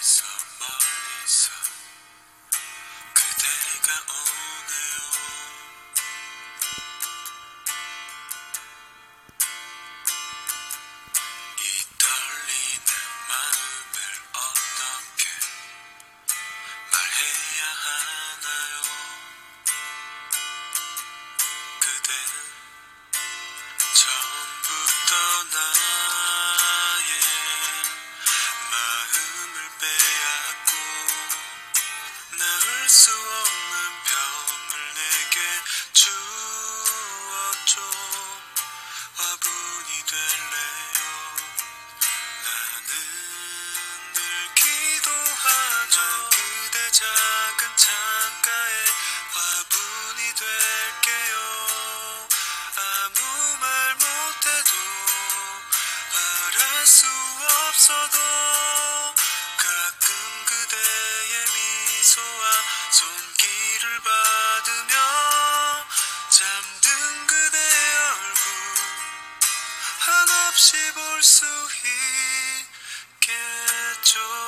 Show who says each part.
Speaker 1: Lisa, Marisa, 그대가 온 수 없는 병을 내게 주었죠. 화분이 될래요? 나는 늘 기도하죠. 그대 작은 창가에 화분이 될게요. 아무 말 못해도 말할 수 없어도 미소와 손길을 받으며 잠든 그대의 얼굴 한없이 볼 수 있겠죠